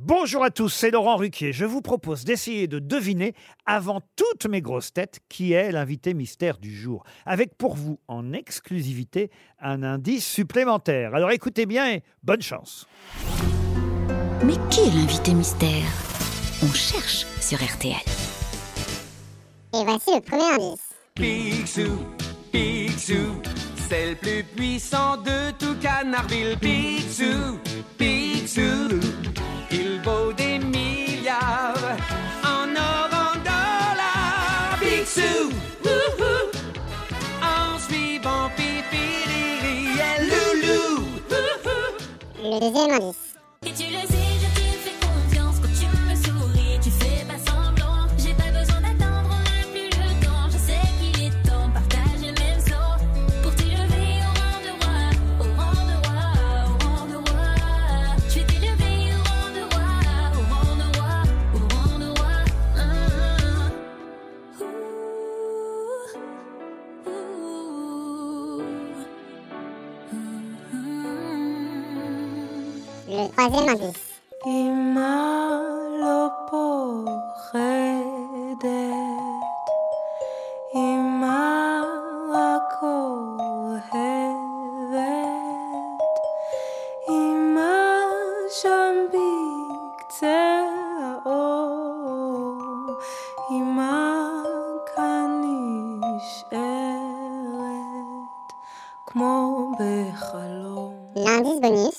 Bonjour à tous, c'est Laurent Ruquier. Je vous propose d'essayer de deviner, avant toutes mes grosses têtes, qui est l'invité mystère du jour. Avec pour vous, en exclusivité, un indice supplémentaire. Alors écoutez bien et bonne chance. Mais qui est l'invité mystère? On cherche sur RTL. Et voici le premier indice. Picsou, Picsou, c'est le plus puissant de tout Canardville. Picsou, Picsou, dollars. Picsou, wouhou, en suivant Pipi, Loulou. Le deuxième indice. Troisième indice. אמא פוחדת, אמא רק אוהבת, אמא שם בקצה האור, אמא כאן נשארת כמו בחלום. L'indice bonus.